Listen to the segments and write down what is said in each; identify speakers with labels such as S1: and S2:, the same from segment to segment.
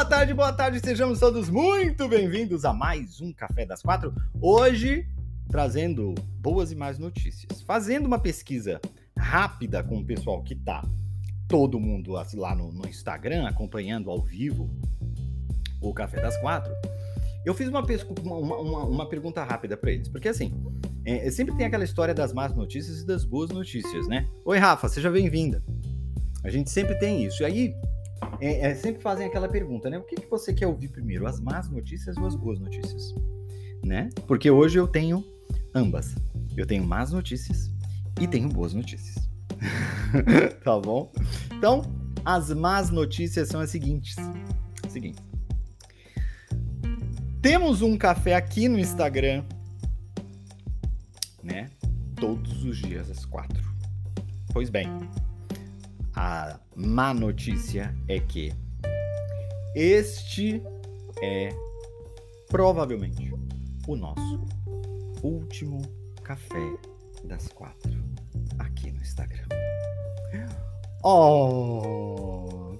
S1: Boa tarde, boa tarde, sejamos todos muito bem-vindos a mais um Café das Quatro. Hoje, trazendo boas e mais notícias. Fazendo uma pesquisa rápida com o pessoal que tá todo mundo lá no, no Instagram, acompanhando ao vivo o Café das Quatro, eu fiz uma, uma, uma, uma pergunta rápida para eles, porque assim, é, sempre tem aquela história das más notícias e das boas notícias, né? Oi, Rafa, seja bem-vinda. A gente sempre tem isso. E aí, é, é, sempre fazem aquela pergunta, né? O que, que você quer ouvir primeiro, as más notícias ou as boas notícias? Né? Porque hoje eu tenho ambas. Eu tenho más notícias e tenho boas notícias. tá bom? Então, as más notícias são as seguintes. Seguinte. Temos um café aqui no Instagram, né? Todos os dias às quatro. Pois bem, a má notícia é que este é provavelmente o nosso último café das quatro aqui no Instagram. Oh!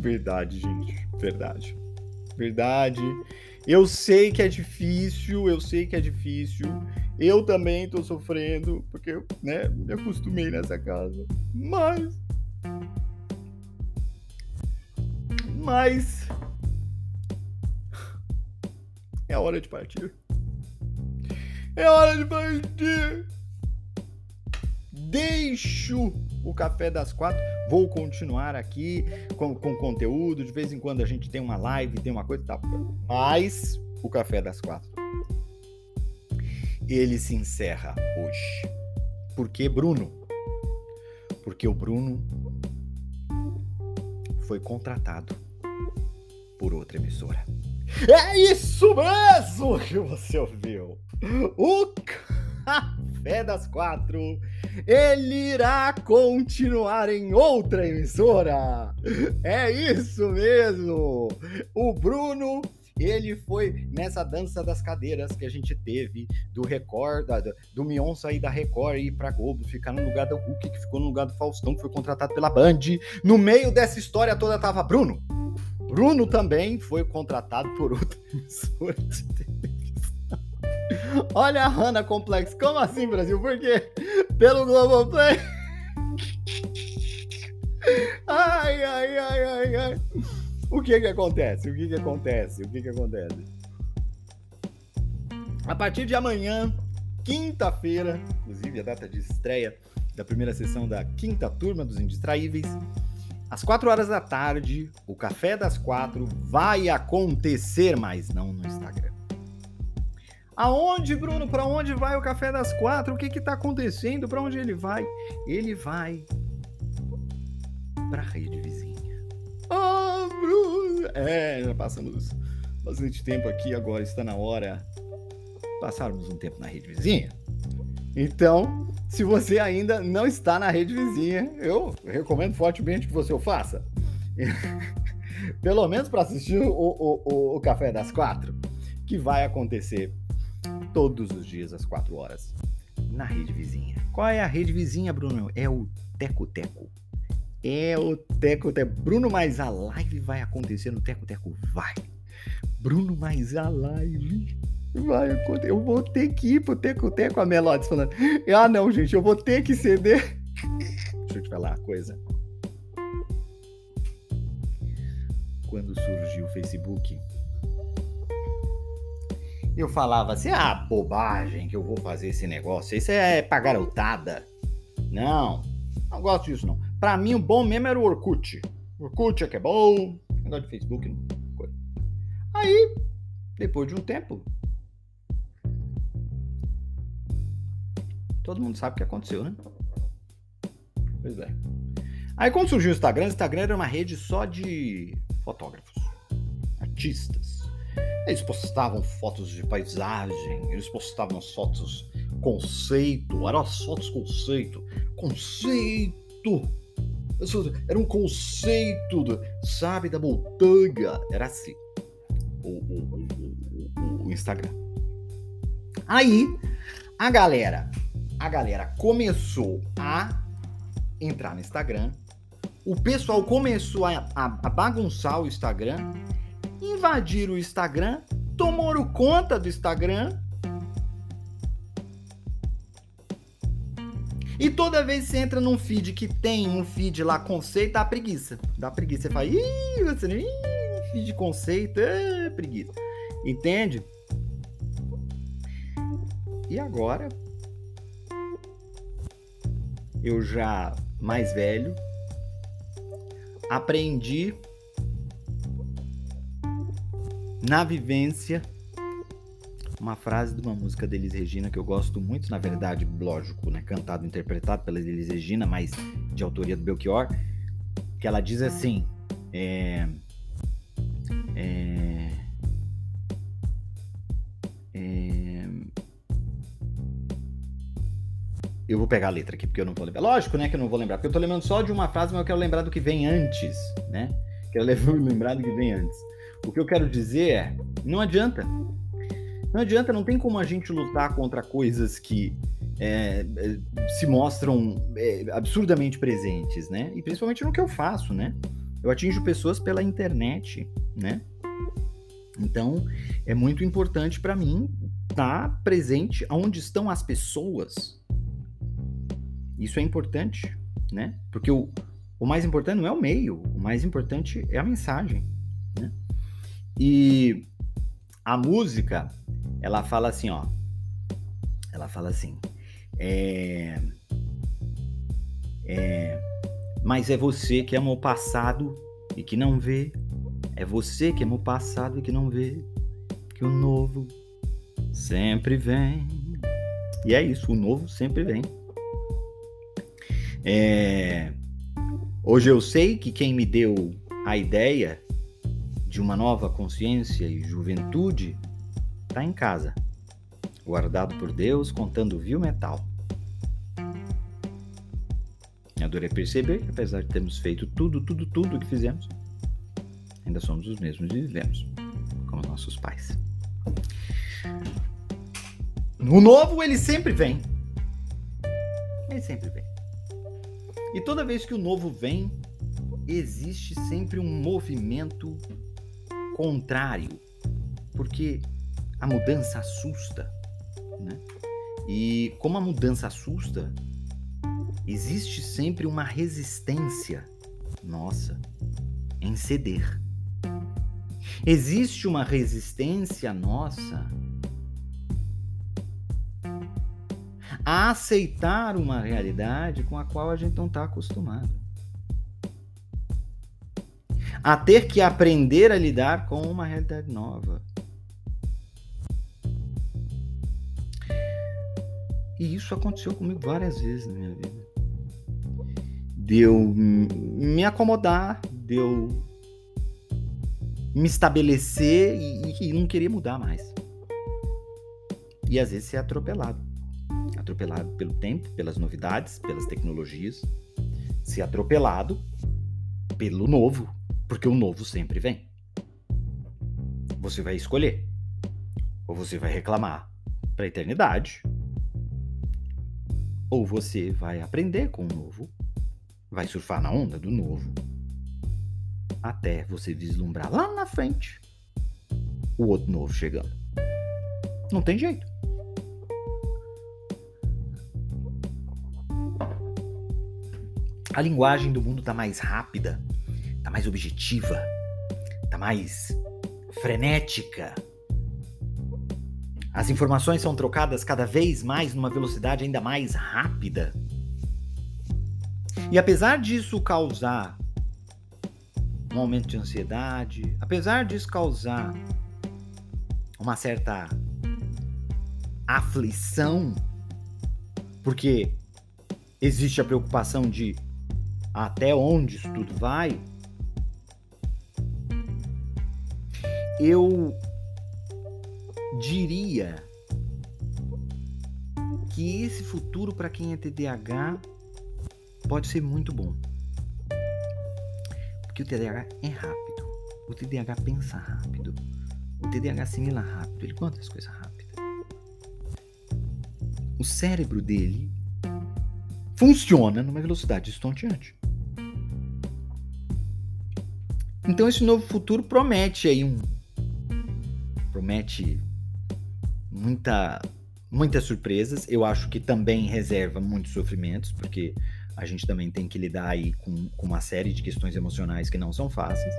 S1: Verdade, gente. Verdade. Verdade. Eu sei que é difícil, eu sei que é difícil. Eu também tô sofrendo, porque né, me acostumei nessa casa. Mas. Mas. É hora de partir. É hora de partir. Deixo o Café das Quatro. Vou continuar aqui com, com conteúdo. De vez em quando a gente tem uma live, tem uma coisa e tal. Mas o Café das Quatro ele se encerra hoje. Por que Bruno? Porque o Bruno foi contratado por outra emissora. É isso mesmo que você ouviu! O Café das Quatro ele irá continuar em outra emissora. É isso mesmo! O Bruno ele foi nessa dança das cadeiras que a gente teve do Record, do Mion sair da Record e ir pra Globo, ficar no lugar do Hulk, que ficou no lugar do Faustão, que foi contratado pela Band. No meio dessa história toda tava Bruno. Bruno também foi contratado por outra emissora de televisão. Olha a Hanna Complex. Como assim, Brasil? Por quê? Pelo Globoplay. Ai, ai, ai, ai, ai. O que que acontece? O que que acontece? O que que acontece? A partir de amanhã, quinta-feira, inclusive a data de estreia da primeira sessão da quinta turma dos Indistraíveis, às quatro horas da tarde, o Café das Quatro vai acontecer, mas não no Instagram. Aonde, Bruno? Para onde vai o Café das Quatro? O que está acontecendo? Para onde ele vai? Ele vai para a rede. Ah! É, já passamos bastante tempo aqui, agora está na hora passarmos um tempo na rede vizinha. Então, se você ainda não está na rede vizinha, eu recomendo fortemente que você o faça. Pelo menos para assistir o, o, o, o, Café das Quatro, que vai acontecer todos os dias às quatro horas na rede vizinha. Qual é a rede vizinha, Bruno? É o Teco Teco. É o Teco Teco. Bruno mais a live vai acontecer no Teco Teco. Vai. Bruno mais a live. Vai acontecer. Eu vou ter que ir pro Teco Teco. A Melodes falando. Ah, não, gente. Eu vou ter que ceder. Deixa eu te falar uma coisa. Quando surgiu o Facebook, eu falava assim: ah, bobagem que eu vou fazer esse negócio. Isso é pra garotada. Não, não gosto disso não. Pra mim, o bom mesmo era o Orkut. Orkut é que é bom. Negócio de Facebook, não. Aí, depois de um tempo, todo mundo sabe o que aconteceu, né? Pois é. Aí quando surgiu o Instagram, o Instagram era uma rede só de fotógrafos, artistas. Eles postavam fotos de paisagem, eles postavam as fotos conceito, eram as fotos conceito, conceito. Era um conceito, sabe, da montanha. Era assim o, o, o, o Instagram. Aí a galera, a galera começou a entrar no Instagram. O pessoal começou a, a, a bagunçar o Instagram, invadir o Instagram, tomaram conta do Instagram. E toda vez que você entra num feed que tem um feed lá conceito, dá preguiça. Dá preguiça. Você fala, ih, você, ih, feed conceito, é preguiça. Entende? E agora, eu já mais velho, aprendi na vivência uma frase de uma música da Elis Regina que eu gosto muito, na verdade, lógico, né, cantado, interpretado pela Elis Regina, mas de autoria do Belchior, que ela diz assim, é, é, Eu vou pegar a letra aqui porque eu não vou lembrar. Lógico, né, que eu não vou lembrar, porque eu tô lembrando só de uma frase, mas eu quero lembrar do que vem antes, né? Quero lembrar do que vem antes. O que eu quero dizer é, não adianta. Não adianta, não tem como a gente lutar contra coisas que é, é, se mostram é, absurdamente presentes, né? E principalmente no que eu faço, né? Eu atinjo pessoas pela internet, né? Então, é muito importante para mim estar tá presente onde estão as pessoas, isso é importante, né? Porque o, o mais importante não é o meio, o mais importante é a mensagem, né? E a música, ela fala assim, ó. Ela fala assim, é, é, mas é você que ama o passado e que não vê. É você que ama o passado e que não vê que o novo sempre vem. E é isso, o novo sempre vem. É... Hoje eu sei que quem me deu a ideia de uma nova consciência e juventude está em casa, guardado por Deus, contando viu metal. Eu adorei perceber que, apesar de termos feito tudo, tudo, tudo que fizemos, ainda somos os mesmos e vivemos como nossos pais. O novo, ele sempre vem. Ele sempre vem. E toda vez que o novo vem, existe sempre um movimento contrário, porque a mudança assusta, né? E como a mudança assusta, existe sempre uma resistência nossa em ceder. Existe uma resistência nossa a aceitar uma realidade com a qual a gente não está acostumado. A ter que aprender a lidar com uma realidade nova. E isso aconteceu comigo várias vezes na minha vida. Deu me acomodar, deu me estabelecer e, e não queria mudar mais. E às vezes ser atropelado atropelado pelo tempo, pelas novidades, pelas tecnologias, ser atropelado pelo novo, porque o novo sempre vem. Você vai escolher. Ou você vai reclamar para a eternidade, ou você vai aprender com o novo, vai surfar na onda do novo, até você vislumbrar lá na frente o outro novo chegando. Não tem jeito. a linguagem do mundo está mais rápida, está mais objetiva, está mais frenética. As informações são trocadas cada vez mais numa velocidade ainda mais rápida. E apesar disso causar um aumento de ansiedade, apesar disso causar uma certa aflição, porque existe a preocupação de até onde isso tudo vai, eu diria que esse futuro para quem é TDAH pode ser muito bom. Porque o TDAH é rápido. O TDAH pensa rápido. O TDAH assimila rápido. Ele conta as coisas rápido. O cérebro dele funciona numa velocidade estonteante. Então esse novo futuro promete aí um promete muita muitas surpresas. Eu acho que também reserva muitos sofrimentos, porque a gente também tem que lidar aí com, com uma série de questões emocionais que não são fáceis.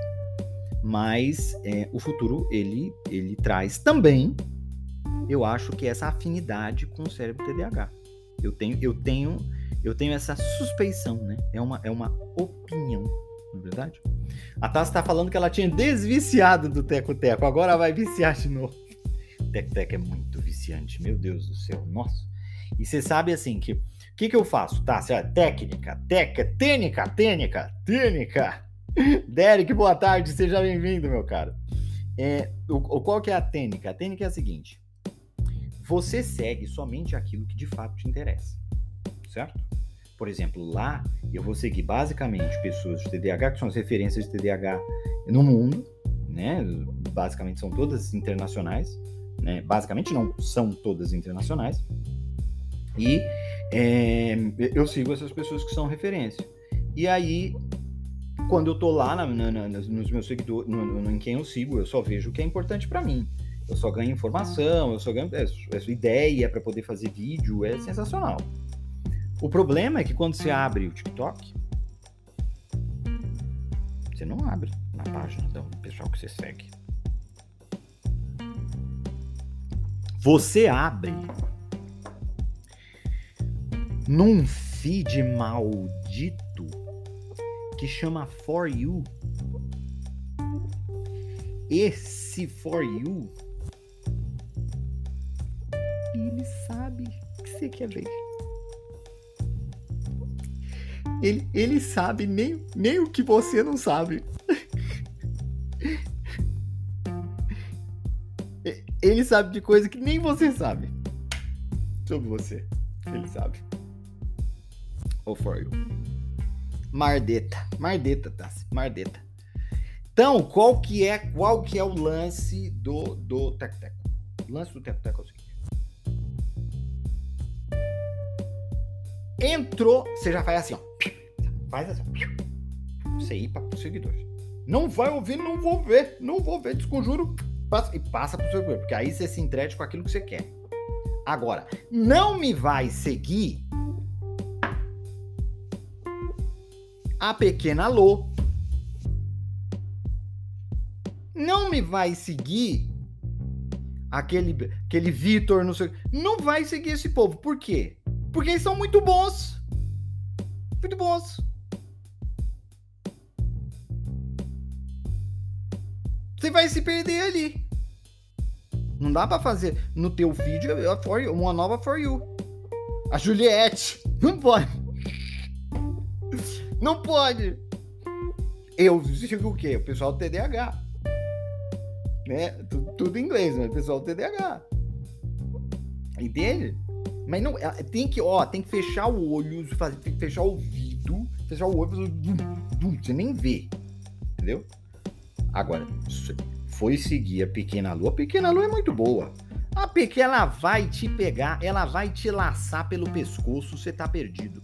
S1: Mas é, o futuro ele ele traz também, eu acho que essa afinidade com o cérebro TDAH. Eu tenho eu tenho eu tenho essa suspeição, né? É uma é uma opinião, não é verdade? A Tassi está falando que ela tinha desviciado do teco-teco, agora vai viciar de novo. Teco-teco é muito viciante, meu Deus do céu, nossa. E você sabe assim que o que, que eu faço? Tá, é técnica, teca, tênica. Derek, boa tarde, seja bem-vindo, meu caro. É, o, qual que é a tênica? A tênica é a seguinte: você segue somente aquilo que de fato te interessa, certo? Por exemplo, lá eu vou seguir basicamente pessoas de TDAH, que são as referências de TDAH no mundo, né? Basicamente são todas internacionais, né? Basicamente não, são todas internacionais. E é, eu sigo essas pessoas que são referência. E aí, quando eu tô lá na, na, nos meus seguidores, no, no, em quem eu sigo, eu só vejo o que é importante para mim. Eu só ganho informação, eu só ganho é, é, ideia para poder fazer vídeo, é sensacional. O problema é que quando você abre o TikTok, você não abre na página do pessoal que você segue. Você abre num feed maldito que chama For You. Esse For You, ele sabe que você quer ver. Ele, ele sabe nem, nem o que você não sabe. Ele sabe de coisa que nem você sabe. Sobre você. Ele sabe. Ou for you. Mardeta. Mardeta, tá? Mardeta. Então, qual que é, qual que é o lance do do Teco Teco? O lance do Teco Teco é o seguinte. Entrou, você já faz assim, ó. Faz assim. Você ir para os seguidores. Não vai ouvir, não vou ver. Não vou ver, desconjuro. Passa, e passa para o seguidor. Porque aí você se entrete com aquilo que você quer. Agora, não me vai seguir a pequena Lô. Não me vai seguir aquele, aquele Vitor, não sei. Não vai seguir esse povo. Por quê? Porque eles são muito bons. Muito bons. Você vai se perder ali. Não dá para fazer no teu vídeo uma nova For You. A Juliette. Não pode. Não pode. Eu digo o quê? O pessoal do TDAH. Né? Tudo, tudo em inglês, mas o pessoal do TDAH. Entende? Mas não, é, tem que, ó, tem que fechar o olho, fazer, tem que fechar o ouvido, fechar o olho, você nem vê. Entendeu? Agora, foi seguir a Pequena Lua. A Pequena Lua é muito boa. A pequena vai te pegar, ela vai te laçar pelo pescoço, você tá perdido.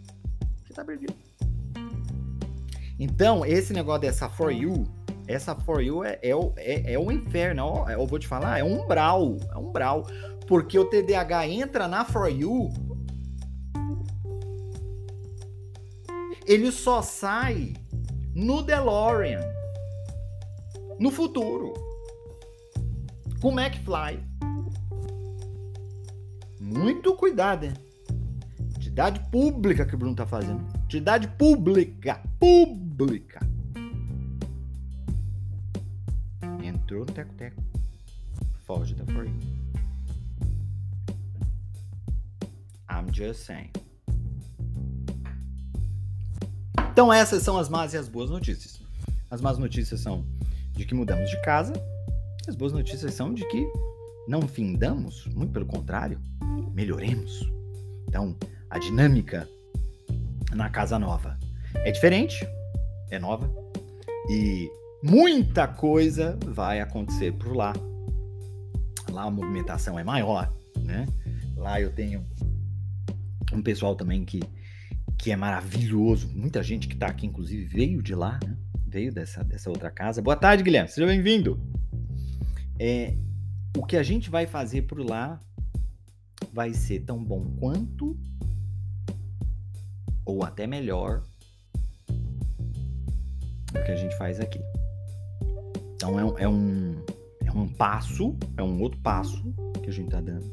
S1: Você tá perdido. Então, esse negócio dessa For You, essa For You é, é, é, é o inferno. Eu vou te falar, é um umbral. É um umbral. Porque o TDAH entra na For You. Ele só sai no DeLorean no futuro. Com o McFly. Muito cuidado, hein? Entidade pública que o Bruno tá fazendo. Entidade pública. Pública. Entrou no teco-teco. Foge da free. I'm just saying. Então essas são as más e as boas notícias. As más notícias são de que mudamos de casa, as boas notícias são de que não findamos, muito pelo contrário, melhoremos. Então, a dinâmica na casa nova é diferente, é nova e muita coisa vai acontecer por lá. Lá a movimentação é maior, né? Lá eu tenho um pessoal também que, que é maravilhoso. Muita gente que está aqui, inclusive, veio de lá, né? Veio dessa, dessa outra casa. Boa tarde, Guilherme. Seja bem-vindo. É, o que a gente vai fazer por lá vai ser tão bom quanto ou até melhor do que a gente faz aqui. Então é um, é um, é um passo, é um outro passo que a gente está dando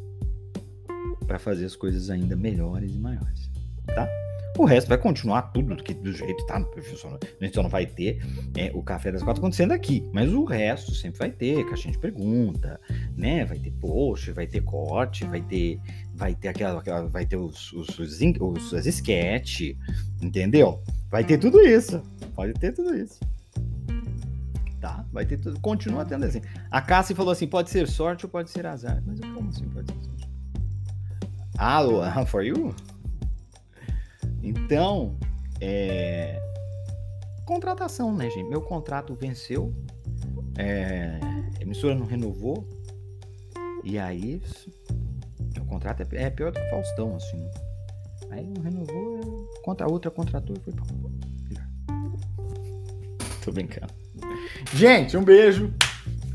S1: para fazer as coisas ainda melhores e maiores, tá? O resto vai continuar tudo do, que, do jeito tá no perfil. A gente só não vai ter é, o café das quatro acontecendo aqui. Mas o resto sempre vai ter, caixinha de pergunta, né? Vai ter post, vai ter corte, vai ter. Vai ter aquela. aquela vai ter os, os, os, os, os sketch, entendeu? Vai ter tudo isso. Pode ter tudo isso. Tá? Vai ter tudo. Continua tendo assim. A Cassie falou assim: pode ser sorte ou pode ser azar. Mas como assim pode ser sorte? Ah, for you? Então, é... contratação, né, gente? Meu contrato venceu, é... a emissora não renovou, e aí o contrato é, é pior do que o Faustão, assim. Aí não renovou, contra a outra contratou e foi pra Tô brincando. Gente, um beijo.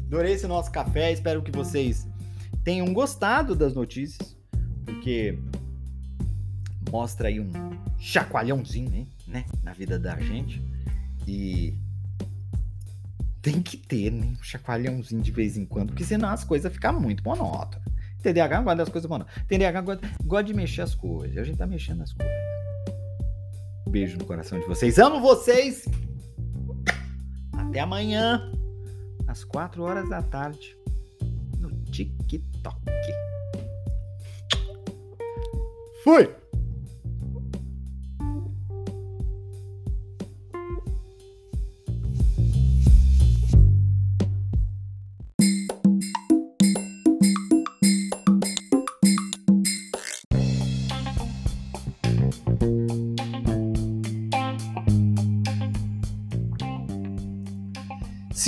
S1: Adorei esse nosso café. Espero que vocês tenham gostado das notícias, porque mostra aí um chacoalhãozinho, né, na vida da gente. E tem que ter, né, um chacoalhãozinho de vez em quando, porque senão as coisas ficam muito monótonas. TDAH gosta das coisas monótonas. TDAH gosta, gosta de mexer as coisas. A gente tá mexendo as coisas. Beijo no coração de vocês. Amo vocês. Até amanhã, às 4 horas da tarde, no TikTok. Fui!